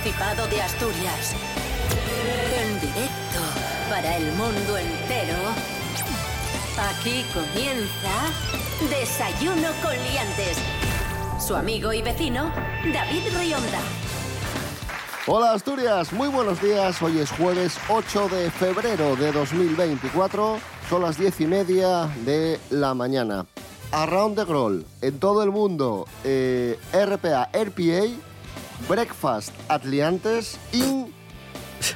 Principado de Asturias. En directo para el mundo entero. Aquí comienza Desayuno con Liantes. Su amigo y vecino, David Rionda. Hola Asturias, muy buenos días. Hoy es jueves 8 de febrero de 2024. Son las 10 y media de la mañana. Around the World, en todo el mundo, eh, RPA, RPA, Breakfast Atliantes, in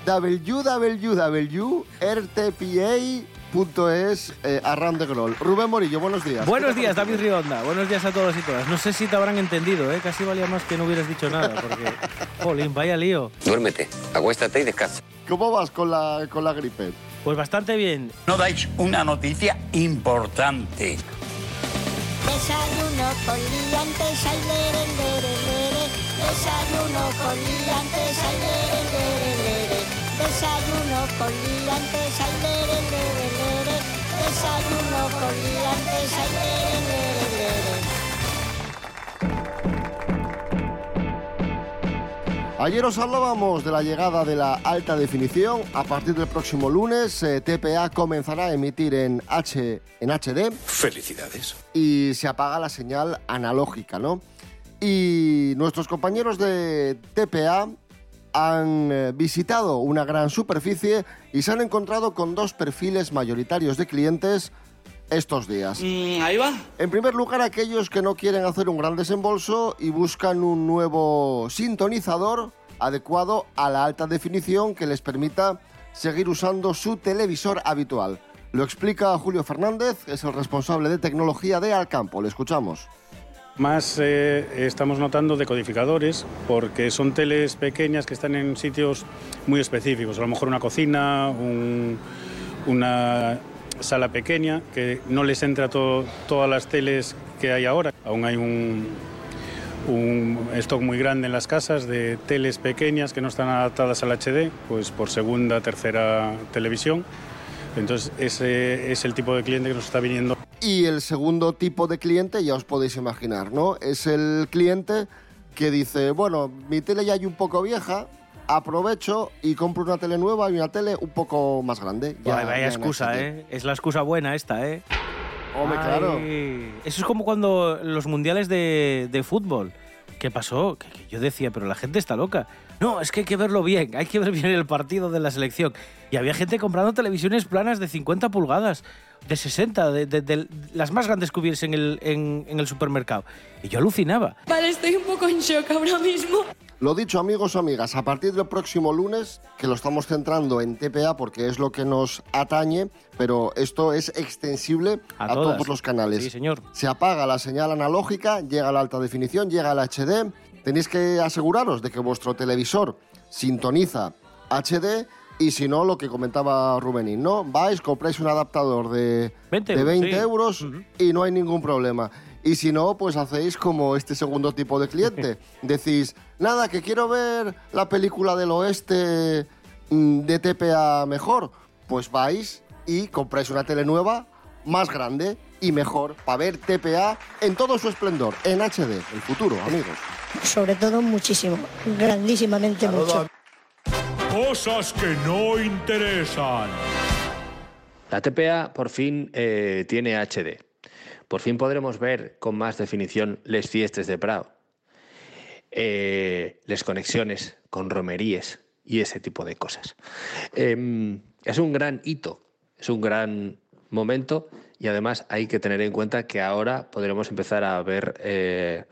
www.rtpa.es eh, Around the World. Rubén Morillo, buenos días. Buenos días, David Rionda. Buenos días a todos y todas. No sé si te habrán entendido, ¿eh? Casi valía más que no hubieras dicho nada, porque, jolín, vaya lío. Duérmete, acuéstate y descansa. ¿Cómo vas con la, con la gripe? Pues bastante bien. No dais una noticia importante. Desayuno con liantes, lere. Desayuno con liantes, ay, lere, lere, lere. Desayuno con liantes, ay, lere, lere, lere. Desayuno con liantes, ay, lere, lere, lere. Ayer os hablábamos de la llegada de la alta definición. A partir del próximo lunes, eh, TPA comenzará a emitir en, H, en HD Felicidades. y se apaga la señal analógica, ¿no? Y nuestros compañeros de TPA han eh, visitado una gran superficie y se han encontrado con dos perfiles mayoritarios de clientes estos días. ahí va. En primer lugar, aquellos que no quieren hacer un gran desembolso y buscan un nuevo sintonizador adecuado a la alta definición que les permita seguir usando su televisor habitual. Lo explica Julio Fernández, es el responsable de tecnología de Alcampo. Le escuchamos. Más eh, estamos notando decodificadores porque son teles pequeñas que están en sitios muy específicos. A lo mejor una cocina, un- una sala pequeña que no les entra to- todas las teles que hay ahora. Aún hay un stock muy grande en las casas de teles pequeñas que no están adaptadas al HD, pues por segunda, tercera televisión. Entonces ese es el tipo de cliente que nos está viniendo Y el segundo tipo de cliente, ya os podéis imaginar, ¿no? Es el cliente que dice, bueno, mi tele ya hay un poco vieja, aprovecho y compro una tele nueva y una tele un poco más grande. Ya- Vaya, vaya ya excusa, HD. ¿eh? Es la excusa buena esta, ¿eh? Hombre, Ay, claro. Eso es como cuando los mundiales de, de fútbol. ¿Qué pasó? Que, que yo decía, pero la gente está loca. No, es que hay que verlo bien, hay que ver bien el partido de la selección. Y había gente comprando televisiones planas de 50 pulgadas, de 60, de, de- de las más grandes que hubiese en el, en- en el supermercado. Y yo alucinaba. Vale, estoy un poco en shock ahora mismo. Lo dicho, amigos o amigas, a partir del próximo lunes, que lo estamos centrando en TPA porque es lo que nos atañe, pero esto es extensible A todos los canales. Sí, señor. Se apaga la señal analógica, llega la alta definición, llega la HD. Tenéis que aseguraros de que vuestro televisor sintoniza HD y si no, lo que comentaba Rubenín, ¿no? Vais, compráis un adaptador de 20 de euros, 20 sí. euros Ujú. y no hay ningún problema. Y si no, pues hacéis como este segundo tipo de cliente. Decís, nada, que quiero ver la película del oeste mm, de TPA mejor. Pues vais y compráis una tele nueva, más grande y mejor, para ver TPA en todo su esplendor, en HD, el futuro, amigos. Sobre todo muchísimo, grandísimamente mucho. Cosas que no interesan. La TPA por fin eh, tiene HD. Por fin podremos ver con más definición les fiestes de Prado, eh, les conexiones con romeríes y ese tipo de cosas. Em, es un gran hito, es un gran momento y además hay que tener en cuenta que ahora podremos empezar a ver eh,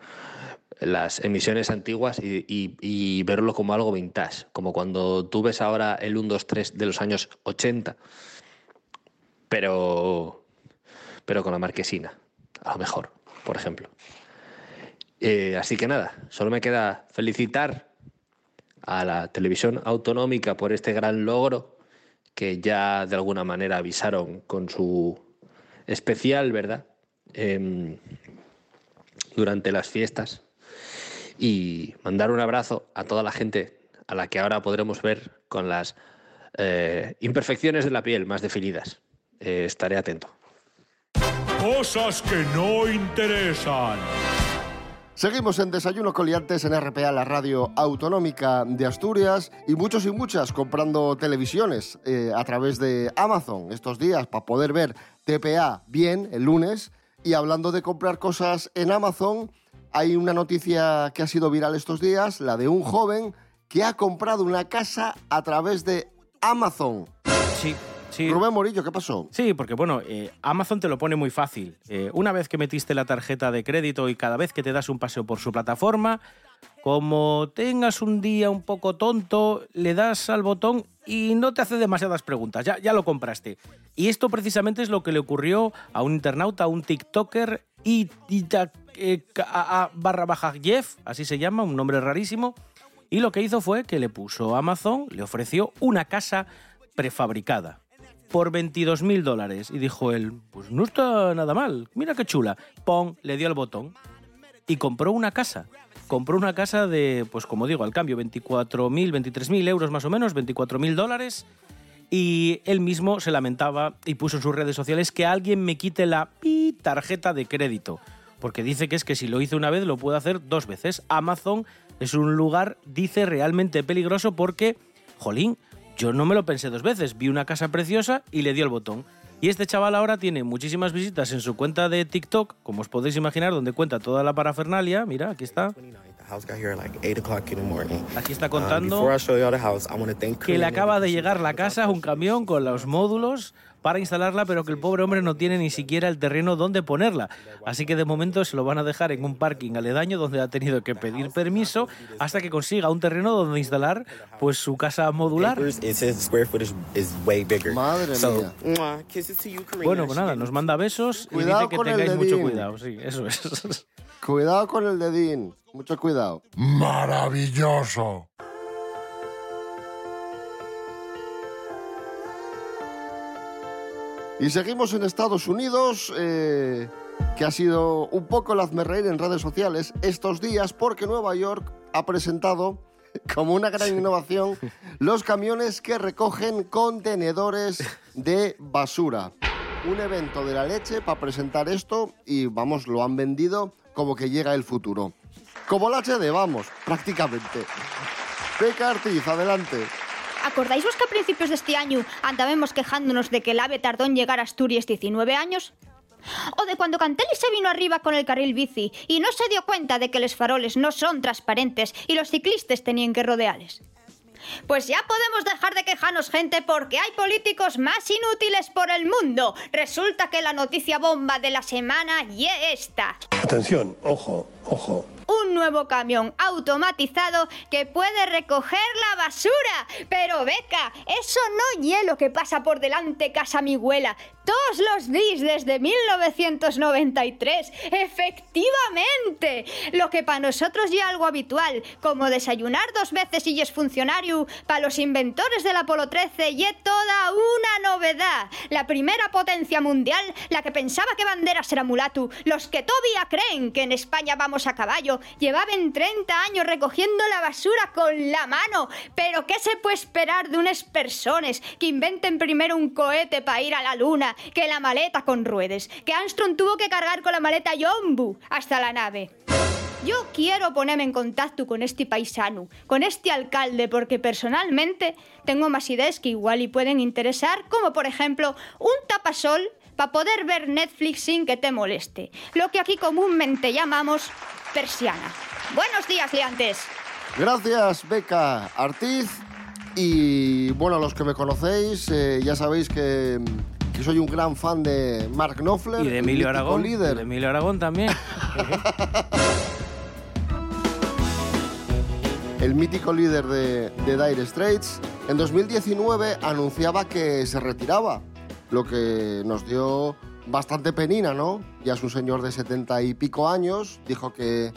las emisiones antiguas y, y- y verlo como algo vintage, como cuando tú ves ahora el 1, 2, 3 de los años 80 pero, pero con la marquesina, a lo mejor, por ejemplo. Eh, así que nada, solo me queda felicitar a la televisión autonómica por este gran logro que ya de alguna manera avisaron con su especial, ¿verdad? Em, durante las fiestas. Y mandar un abrazo a toda la gente a la que ahora podremos ver con las eh, imperfecciones de la piel más definidas. Eh, estaré atento. Cosas que no interesan. Seguimos en Desayuno Coliantes en RPA, la radio autonómica de Asturias, y muchos y muchas comprando televisiones eh, a través de Amazon estos días para poder ver TPA bien el lunes. Y hablando de comprar cosas en Amazon, hay una noticia que ha sido viral estos días, la de un joven que ha comprado una casa a través de Amazon. Sí, sí. Rubén Morillo, ¿qué pasó? Sí, porque bueno, eh, Amazon te lo pone muy fácil. Eh, una vez que metiste la tarjeta de crédito y cada vez que te das un paseo por su plataforma, como tengas un día un poco tonto, le das al botón y no te hace demasiadas preguntas, ya, ya lo compraste. Y esto precisamente es lo que le ocurrió a un internauta, a un TikToker, y, eh, barra baja Jeff, así se llama, un nombre rarísimo. Y lo que hizo fue que le puso Amazon, le ofreció una casa prefabricada por 22 mil dólares. Y dijo él, pues no está nada mal, mira qué chula. Pong, le dio el botón y compró una casa. Compró una casa de, pues como digo, al cambio, 24 mil, 23 mil euros más o menos, 24 mil dólares. Y él mismo se lamentaba y puso en sus redes sociales que alguien me quite la pi tarjeta de crédito. Porque dice que es que si lo hizo una vez lo puede hacer dos veces. Amazon es un lugar, dice, realmente peligroso porque, jolín, yo no me lo pensé dos veces. Vi una casa preciosa y le dio el botón. Y este chaval ahora tiene muchísimas visitas en su cuenta de TikTok, como os podéis imaginar, donde cuenta toda la parafernalia. Mira, aquí está. Aquí está contando que le acaba de llegar la casa, un camión con los módulos para instalarla, pero que el pobre hombre no tiene ni siquiera el terreno donde ponerla. Así que de momento se lo van a dejar en un parking aledaño donde ha tenido que pedir permiso hasta que consiga un terreno donde instalar pues su casa modular. Madre mía. Bueno, pues nada, nos manda besos y dice que tengáis mucho cuidado. Sí, eso es. Cuidado con el dedín, mucho cuidado. Maravilloso. Y seguimos en Estados Unidos, eh, que ha sido un poco el hazmerreír en redes sociales estos días, porque Nueva York ha presentado como una gran innovación los camiones que recogen contenedores de basura. Un evento de la leche para presentar esto y vamos, lo han vendido como que llega el futuro. Como la HD, vamos, prácticamente. Beca Artiz, adelante. ¿Acordáis vos que a principios de este año andábamos quejándonos de que el AVE tardó en llegar a Asturias 19 años? O de cuando Cantelli se vino arriba con el carril bici y no se dio cuenta de que los faroles no son transparentes y los ciclistas tenían que rodearles. Pues ya podemos dejar de quejarnos, gente, porque hay políticos más inútiles por el mundo. Resulta que la noticia bomba de la semana y esta. Atención, ojo, ojo. Un nuevo camión automatizado que puede recoger la basura. Pero Beca, eso no hielo que pasa por delante casa mi abuela todos los días desde 1993. Efectivamente. Lo que para nosotros ya algo habitual, como desayunar dos veces y es funcionario, para los inventores del Apolo 13 y es toda una novedad. La primera potencia mundial, la que pensaba que banderas era mulatu, los que todavía creen que en España vamos a caballo, llevaban 30 años recogiendo la basura con la mano. Pero ¿qué se puede esperar de unas personas que inventen primero un cohete para ir a la luna, que la maleta con ruedas, que Armstrong tuvo que cargar con la maleta Yombu hasta la nave. Yo quiero ponerme en contacto con este paisano, con este alcalde, porque personalmente tengo más ideas que igual y pueden interesar, como por ejemplo un tapasol para poder ver Netflix sin que te moleste, lo que aquí comúnmente llamamos persiana. Buenos días, liantes. Gracias, Beca Artiz. Y bueno, los que me conocéis, eh, ya sabéis que, que soy un gran fan de Mark Knopfler. Y de Emilio Aragón. líder. y de Emilio Aragón también. el mítico líder de, de Dire Straits, en 2019 anunciaba que se retiraba, lo que nos dio bastante penina, ¿no? Ya es un señor de 70 y pico años, dijo que,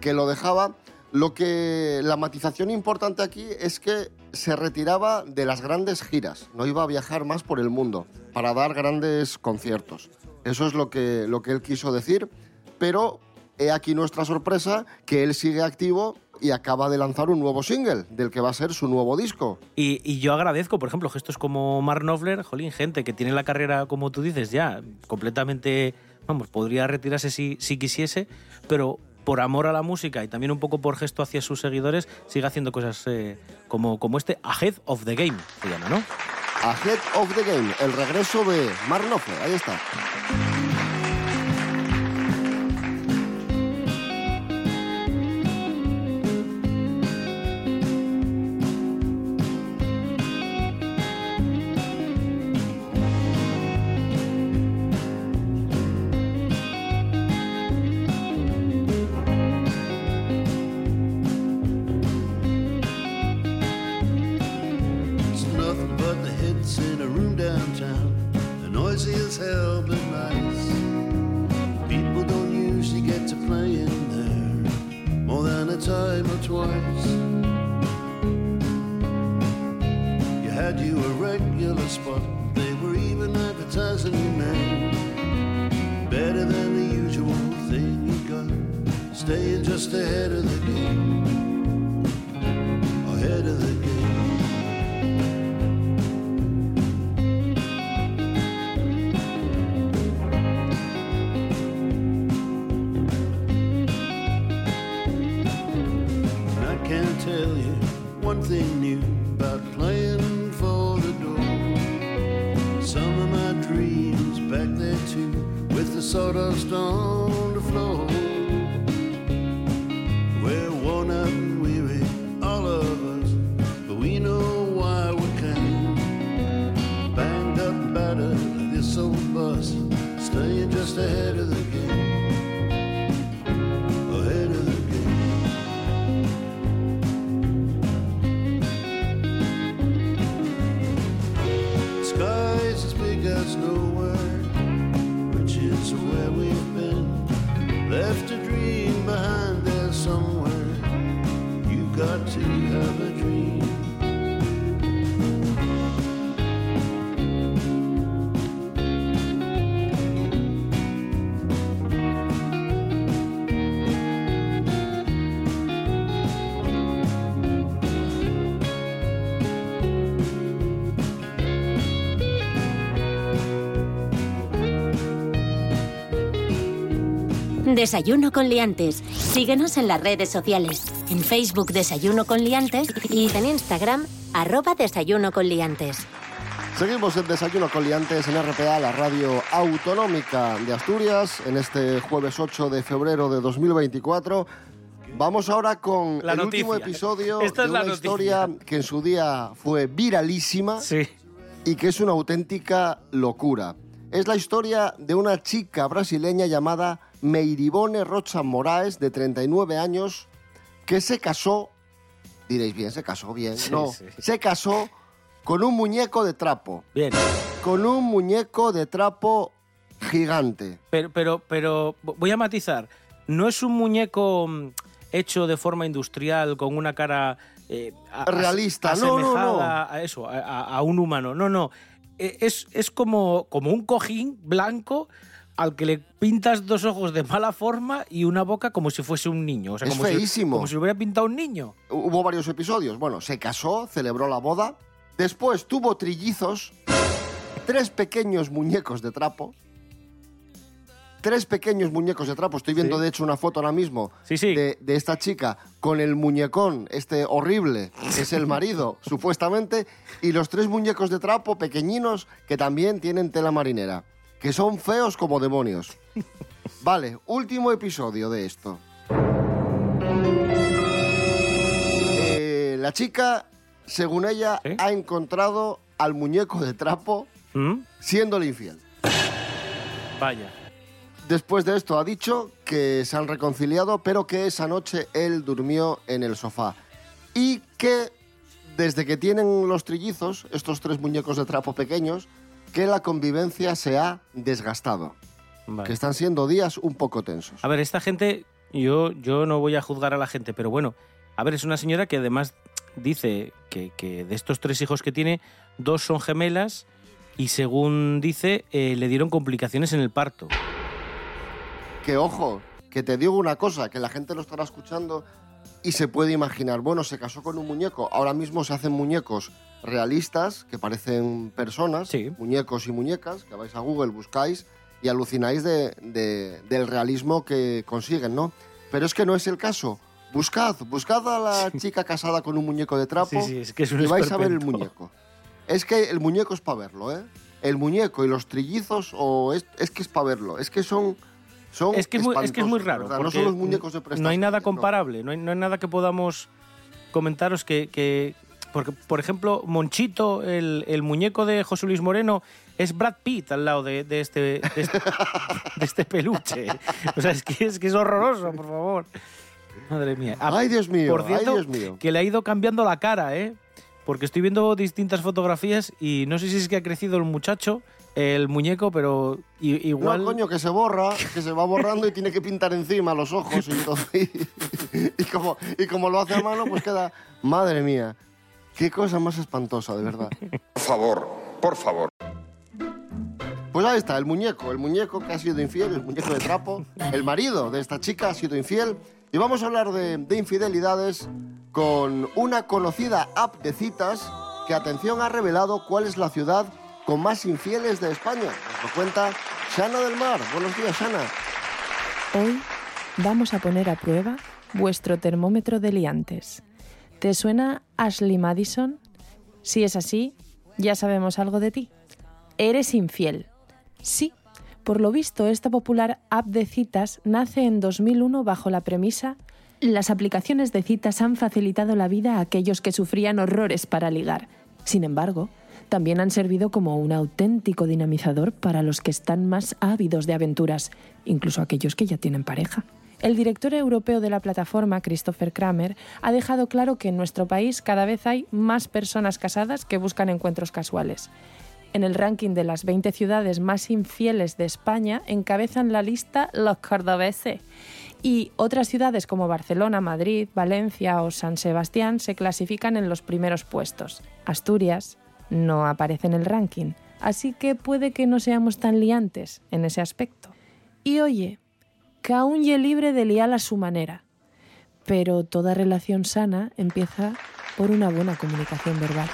que lo dejaba. Lo que la matización importante aquí es que se retiraba de las grandes giras, no iba a viajar más por el mundo para dar grandes conciertos. Eso es lo que, lo que él quiso decir, pero he aquí nuestra sorpresa que él sigue activo y acaba de lanzar un nuevo single del que va a ser su nuevo disco. Y, y yo agradezco, por ejemplo, gestos como Mark Knopfler, jolín, gente que tiene la carrera, como tú dices, ya completamente, vamos, podría retirarse si, si quisiese, pero por amor a la música y también un poco por gesto hacia sus seguidores, sigue haciendo cosas eh, como, como este Ahead of the Game, se llama, ¿no? Ahead of the Game, el regreso de Mark Knopfler, ahí está. Desayuno con liantes. Síguenos en las redes sociales. En Facebook Desayuno con liantes y en Instagram arroba Desayuno con liantes. Seguimos en Desayuno con Liantes en RPA, la radio autonómica de Asturias, en este jueves 8 de febrero de 2024. Vamos ahora con La el noticia. último episodio Esta de es la una historia que en su día fue viralísima y que es una auténtica locura. Es la historia de una chica brasileña llamada Meiribone Rocha Moraes, de 39 años, que se casó, diréis bien, se casó bien, Sí, no, sí. se casó con un muñeco de trapo. Bien. Con un muñeco de trapo gigante. Pero, pero, pero voy a matizar. No es un muñeco mm, hecho de forma industrial con una cara eh, a- Realista. No, no, a eso, a, a- a un humano. No, no. Eh, Es, es como, como un cojín blanco al que le pintas dos ojos de mala forma y una boca como si fuese un niño. O sea, Es como si- como si hubiera pintado un niño. Hubo varios episodios. Bueno, se casó, celebró la boda. Después tuvo trillizos, tres pequeños muñecos de trapo. Tres pequeños muñecos de trapo. Estoy viendo, de hecho, una foto ahora mismo De, de esta chica con el muñecón, este horrible, que es el marido, supuestamente, y los tres muñecos de trapo pequeñinos que también tienen tela marinera, que son feos como demonios. Vale, último episodio de esto. Eh, la chica, según ella, ha encontrado al muñeco de trapo siéndole infiel. Vaya. Después de esto ha dicho que se han reconciliado, pero que esa noche él durmió en el sofá. Y que desde que tienen los trillizos, estos tres muñecos de trapo pequeños, que la convivencia se ha desgastado. Vale. Que están siendo días un poco tensos. A ver, esta gente, yo, yo no voy a juzgar a la gente, pero bueno, a ver, es una señora que además dice que, que de estos tres hijos que tiene, dos son gemelas y según dice, eh, le dieron complicaciones en el parto. Que ojo, que te digo una cosa, que la gente lo estará escuchando y se puede imaginar, bueno, se casó con un muñeco, ahora mismo se hacen muñecos realistas que parecen personas, muñecos y muñecas, que vais a Google, buscáis y alucináis de- de- del realismo que consiguen, ¿no? pero es que no es el caso. Buscad, buscad a la chica casada con un muñeco de trapo Sí, sí, es que es un y vais a ver el muñeco. Es que el muñeco es para verlo, ¿eh? El muñeco y los trillizos, o es, es que es para verlo. Es que son. Son Es que es muy, es que es muy raro. No son los muñecos de prestación. No hay nada comparable, no hay, no hay nada que podamos comentaros que. que- porque, por ejemplo, Monchito, el, el muñeco de José Luis Moreno, es Brad Pitt al lado de, de este, de, este, de este peluche. O sea, es que, es que es horroroso, por favor. Madre mía. Ah, Ay, Dios mío, Por ay, cierto, Dios mío. que le ha ido cambiando la cara, ¿eh? Porque estoy viendo distintas fotografías y no sé si es que ha crecido el muchacho, el muñeco, pero igual... No, coño, que se borra, que se va borrando y tiene que pintar encima los ojos. Y, entonces- y como, y como lo hace a mano, pues queda. Madre mía, qué cosa más espantosa, de verdad. Por favor, por favor. Pues ahí está, el muñeco, el muñeco que ha sido infiel, el muñeco de trapo, el marido de esta chica ha sido infiel. Y vamos a hablar de, de infidelidades con una conocida app de citas que, atención, ha revelado cuál es la ciudad con más infieles de España. Nos lo cuenta Shana del Mar. Buenos días, Shana. Hoy vamos a poner a prueba vuestro termómetro de liantes. ¿Te suena Ashley Madison? Si es así, ya sabemos algo de ti. Eres infiel. Sí, por lo visto esta popular app de citas nace en 2001 bajo la premisa las aplicaciones de citas han facilitado la vida a aquellos que sufrían horrores para ligar. Sin embargo, también han servido como un auténtico dinamizador para los que están más ávidos de aventuras, incluso aquellos que ya tienen pareja. El director europeo de la plataforma, Christopher Kramer, ha dejado claro que en nuestro país cada vez hay más personas casadas que buscan encuentros casuales. En el ranking de las 20 ciudades más infieles de España encabezan la lista los cordobeses. Y otras ciudades como Barcelona, Madrid, Valencia o San Sebastián se clasifican en los primeros puestos. Asturias no aparece en el ranking, así que puede que no seamos tan liantes en ese aspecto. Y oye, cada un ye libre de liar a su manera, pero toda relación sana empieza por una buena comunicación verbal.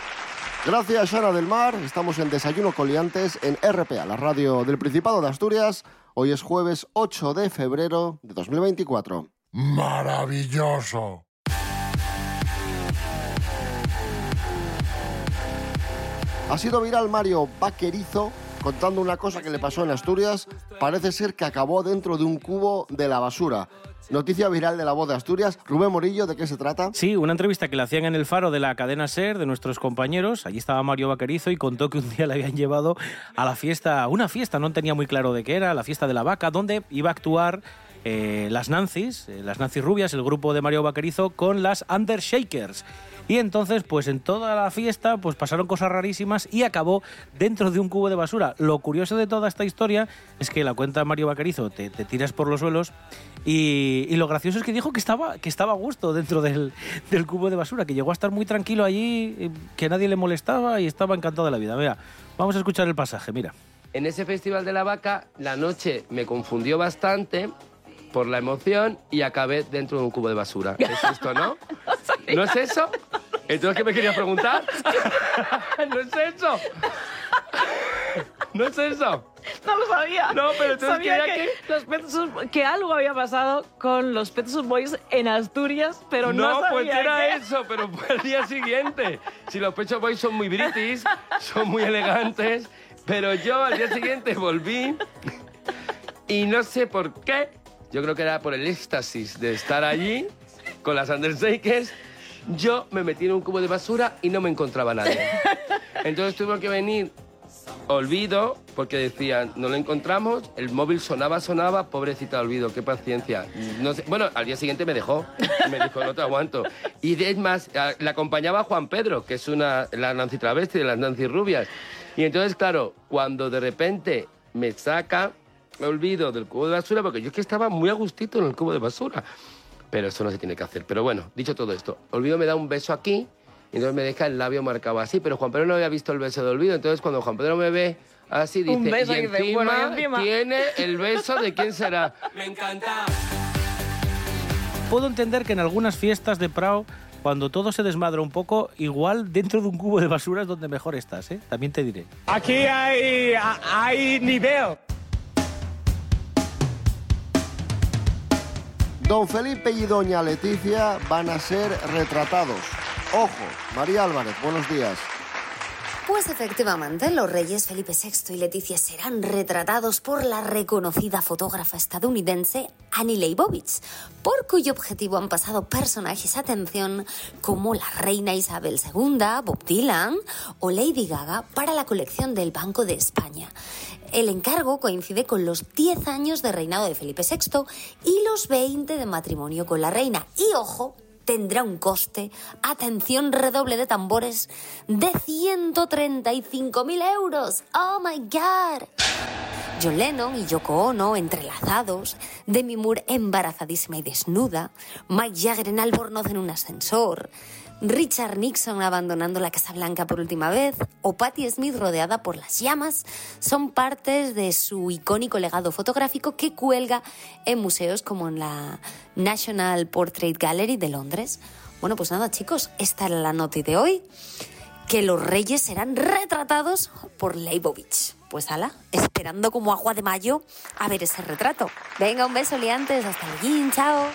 Gracias, Shana del Mar. Estamos en Desayuno Coliantes en RPA, la radio del Principado de Asturias. Hoy es jueves 8 de febrero de 2024. Maravilloso. Ha sido viral Mario Vaquerizo contando una cosa que le pasó en Asturias. Parece ser que acabó dentro de un cubo de la basura. Noticia viral de la voz de Asturias. Rubén Morillo, ¿de qué se trata? Sí, una entrevista que le hacían en el faro de la cadena SER de nuestros compañeros. Allí estaba Mario Vaquerizo y contó que un día le habían llevado a la fiesta, una fiesta, no tenía muy claro de qué era, la fiesta de la vaca, donde iba a actuar eh, las Nancy's, eh, las Nancy Rubias, el grupo de Mario Vaquerizo, con las Undershakers. Y entonces, pues en toda la fiesta, pues pasaron cosas rarísimas y acabó dentro de un cubo de basura. Lo curioso de toda esta historia es que la cuenta Mario Vaquerizo, te, te tiras por los suelos y, y lo gracioso es que dijo que estaba, que estaba a gusto dentro del, del cubo de basura, que llegó a estar muy tranquilo allí, eh, que nadie le molestaba y estaba encantado de la vida. Mira, vamos a escuchar el pasaje, mira. En ese Festival de la Vaca, la noche me confundió bastante por la emoción y acabé dentro de un cubo de basura. ¿Es esto, no? ¿No es eso? ¿Entonces qué me querías preguntar? ¿No es eso? ¿No es eso? No lo sabía. No, pero entonces sabía quería que, los Pet Shop- que algo había pasado con los Pet Shop Boys en Asturias, pero no, no, pues sabía era que- eso, pero fue el día siguiente. Si los Pecho Boys son muy british, son muy elegantes, pero yo al día siguiente volví y no sé por qué. Yo creo que era por el éxtasis de estar allí con las Undershakers. Yo me metí en un cubo de basura y no me encontraba nadie. Entonces tuvo que venir Olvido, porque decían, no lo encontramos, el móvil sonaba, sonaba, pobrecita Olvido, qué paciencia. No sé, bueno, al día siguiente me dejó, me dijo, no te aguanto. Y es más, le acompañaba Juan Pedro, que es una, la Nancy Travesti de las Nancy Rubias. Y entonces, claro, cuando de repente me saca Olvido del cubo de basura, porque yo es que estaba muy a gustito en el cubo de basura. Pero eso no se tiene que hacer. Pero bueno, dicho todo esto, Olvido me da un beso aquí y entonces me deja el labio marcado así. Pero Juan Pedro no había visto el beso de Olvido. Entonces cuando Juan Pedro me ve así, dice, Un beso y, y dice, encima bueno, y encima". tiene el beso de quién será. Me encanta. Puedo entender que en algunas fiestas de Prado, cuando todo se desmadra un poco, igual dentro de un cubo de basura es donde mejor estás, ¿eh? También te diré. Aquí hay, hay nivel. Don Felipe y Doña Leticia van a ser retratados. Ojo, María Álvarez, buenos días. Pues efectivamente, los reyes Felipe VI y Leticia serán retratados por la reconocida fotógrafa estadounidense Annie Leibovitz, por cuyo objetivo han pasado personajes, atención, como la reina Isabel II, Bob Dylan o Lady Gaga para la colección del Banco de España. El encargo coincide con los 10 años de reinado de Felipe VI y los 20 de matrimonio con la reina. Y ojo, tendrá un coste, atención redoble de tambores, de 135.000 euros. ¡Oh, my God! John Lennon y Yoko Ono entrelazados, Demi Moore embarazadísima y desnuda, Mike Jagger en albornoz en un ascensor, Richard Nixon abandonando la Casa Blanca por última vez o Patti Smith rodeada por las llamas son partes de su icónico legado fotográfico que cuelga en museos como en la National Portrait Gallery de Londres. Bueno, pues nada chicos, esta era la noti de hoy, que los reyes serán retratados por Leibovitz. Pues ala, esperando como agua de mayo a ver ese retrato. Venga, un beso liantes, hasta luego, chao.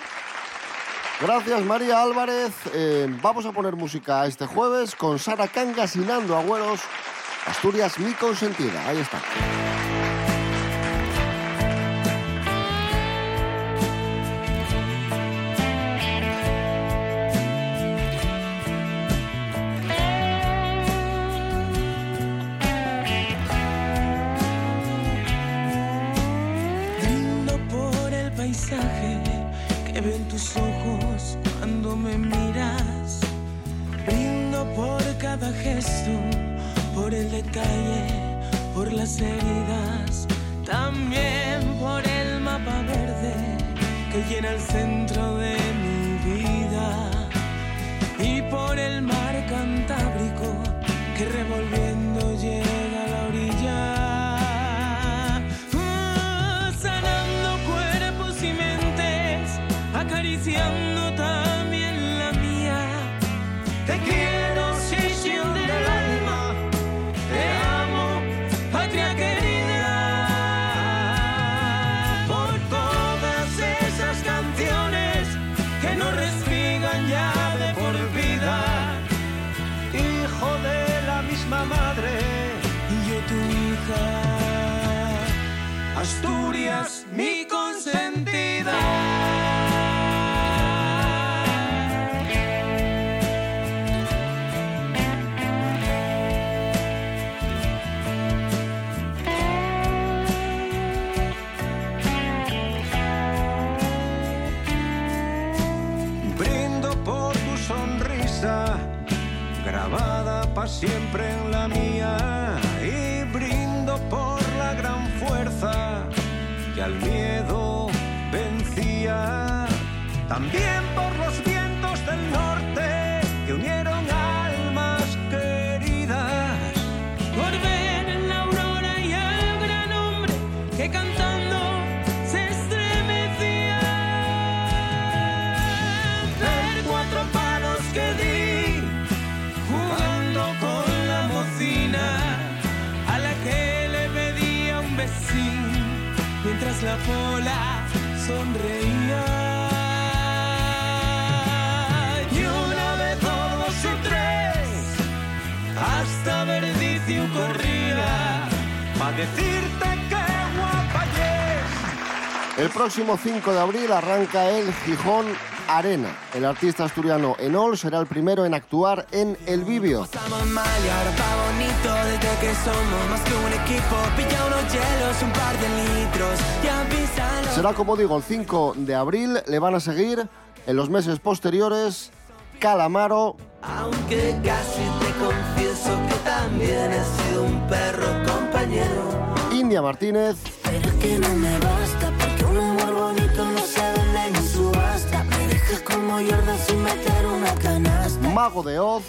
Gracias María Álvarez. Eh, vamos a poner música este jueves con Sara Cangas y Nando Agüeros. Asturias, mi consentida. Ahí está. Próximo 5 de abril arranca el Gijón Arena. El artista asturiano Enol será el primero en actuar en El Vivio. Será, como digo, el 5 de abril. Le van a seguir en los meses posteriores Calamaro, Aunque casi te confieso que también he sido un perro compañero. India Martínez, Pero es que no me basta como Jordan sin meter una canasta. Mago de Oz,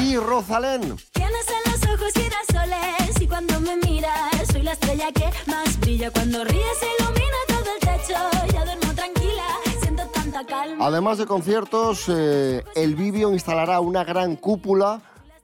y Rosalén. Tienes en los ojos girasoles y cuando me miras soy la estrella que más brilla. Cuando ríes ilumina todo el techo. Ya duermo tranquila, siento tanta calma. Además de conciertos, eh, El Vivio instalará una gran cúpula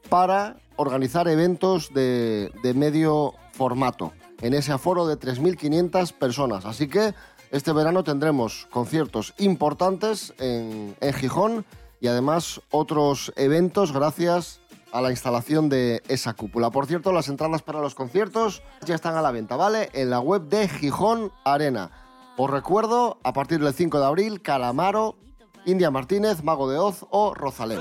para organizar eventos de, de medio formato en ese aforo de 3.500 personas. Así que este verano tendremos conciertos importantes en, en Gijón y además otros eventos gracias a la instalación de esa cúpula. Por cierto, las entradas para los conciertos ya están a la venta, ¿vale? En la web de Gijón Arena. Os recuerdo, a partir del 5 de abril, Calamaro, India Martínez, Mago de Oz o Rosalén.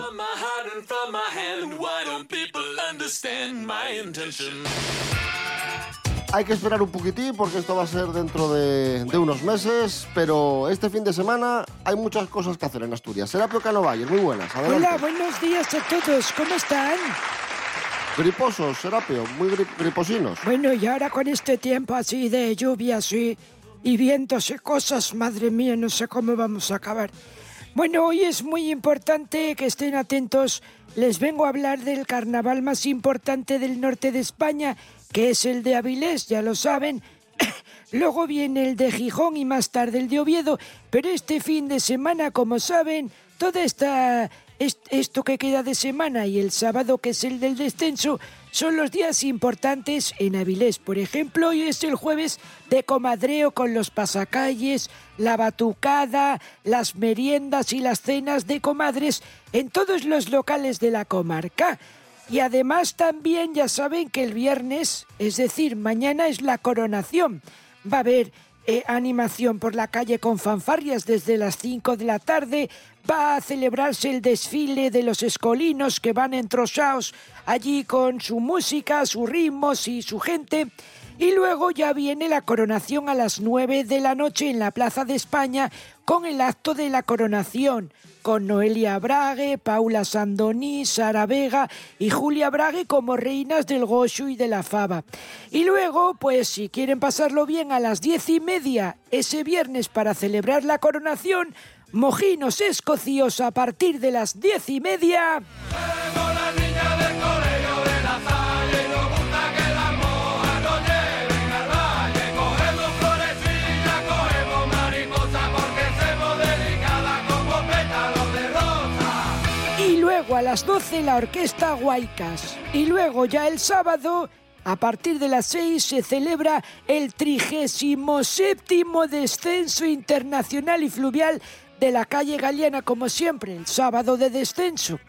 Hay que esperar un poquitín porque esto va a ser dentro de, de unos meses, pero este fin de semana hay muchas cosas que hacer en Asturias. Serapio Cano Bayer, muy buenas. Adelante. Hola, buenos días a todos. ¿Cómo están? Griposos, Serapio, muy gri- griposinos. Bueno, y ahora con este tiempo así de lluvias y, y vientos y cosas, madre mía, no sé cómo vamos a acabar. Bueno, hoy es muy importante que estén atentos. Les vengo a hablar del carnaval más importante del norte de España, que es el de Avilés, ya lo saben. Luego viene el de Gijón y más tarde el de Oviedo, pero este fin de semana, como saben, toda esta est- esto que queda de semana y el sábado que es el del descenso son los días importantes en Avilés. Por ejemplo, hoy es el jueves de comadreo con los pasacalles, la batucada, las meriendas y las cenas de comadres en todos los locales de la comarca. Y además también ya saben que el viernes, es decir, mañana es la coronación. Va a haber eh, animación por la calle con fanfarrias desde las 5 de la tarde. Va a celebrarse el desfile de los escolinos que van entrosados allí con su música, sus ritmos y su gente. Y luego ya viene la coronación a las 9 de la noche en la Plaza de España con el acto de la coronación, con Noelia Brague, Paula Sandoni, Sara Vega y Julia Brague como reinas del Goshu y de la Fava. Y luego, pues si quieren pasarlo bien a las diez y media ese viernes para celebrar la coronación, mojinos escocios a partir de las diez y media. A las 12 la orquesta Guaycas. Y luego ya el sábado, a partir de las 6, se celebra el 37 descenso internacional y fluvial de la calle Galeana, como siempre, el sábado de descenso.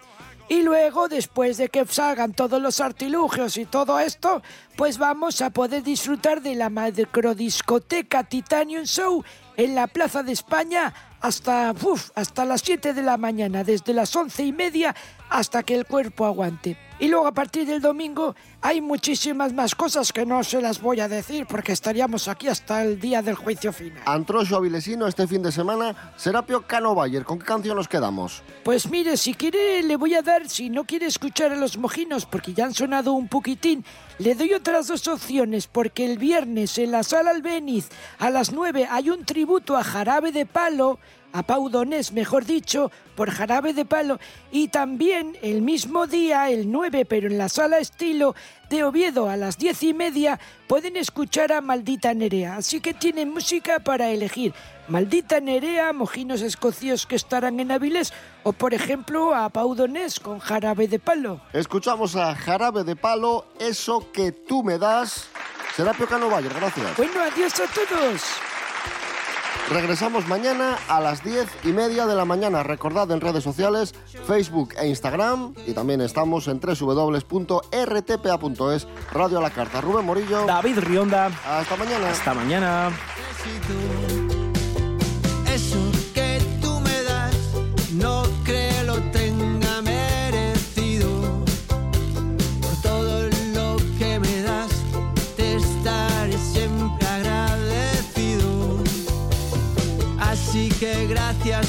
Y luego, después de que salgan todos los artilugios y todo esto, pues vamos a poder disfrutar de la macrodiscoteca Titanium Show en la Plaza de España hasta, uf, hasta las 7 de la mañana, desde las once y media hasta que el cuerpo aguante. Y luego a partir del domingo hay muchísimas más cosas que no se las voy a decir porque estaríamos aquí hasta el día del juicio final. Antrocho Avilesino este fin de semana, Serapio Cano Bayer. ¿Con qué canción nos quedamos? Pues mire, si quiere le voy a dar, si no quiere escuchar a los mojinos porque ya han sonado un poquitín, le doy otras dos opciones porque el viernes en la sala Albeniz a las 9 hay un tributo a Jarabe de Palo, a Pau Donés, mejor dicho, por Jarabe de Palo, y también el mismo día, el 9, pero en la sala estilo de Oviedo a las 10 y media, pueden escuchar a Maldita Nerea. Así que tienen música para elegir. Maldita Nerea, mojinos escocios que estarán en Avilés, o por ejemplo a Pau Donés con Jarabe de Palo. Escuchamos a Jarabe de Palo, eso que tú me das. Serapio Cano Bayer, gracias. Bueno, adiós a todos. Regresamos mañana a las 10 y media de la mañana. Recordad en redes sociales, Facebook e Instagram. Y también estamos en www.rtpa.es, Radio a la Carta. Rubén Morillo. David Rionda. Hasta mañana. Hasta mañana.